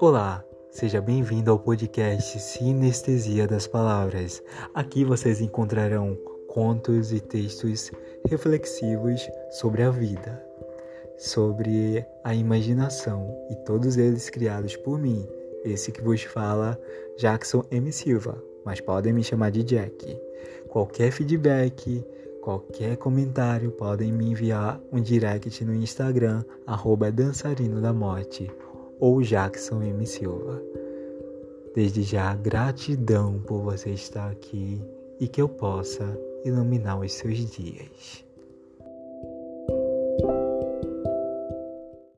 Olá, seja bem-vindo ao podcast Sinestesia das Palavras. Aqui vocês encontrarão contos e textos reflexivos sobre a vida, sobre a imaginação e todos eles criados por mim, esse que vos fala, Jackson M. Silva, mas podem me chamar de Jack. Qualquer feedback, qualquer comentário podem me enviar um direct no Instagram, arroba dançarino da morte ou Jackson M. Silva. Desde já, gratidão por você estar aqui e que eu possa iluminar os seus dias.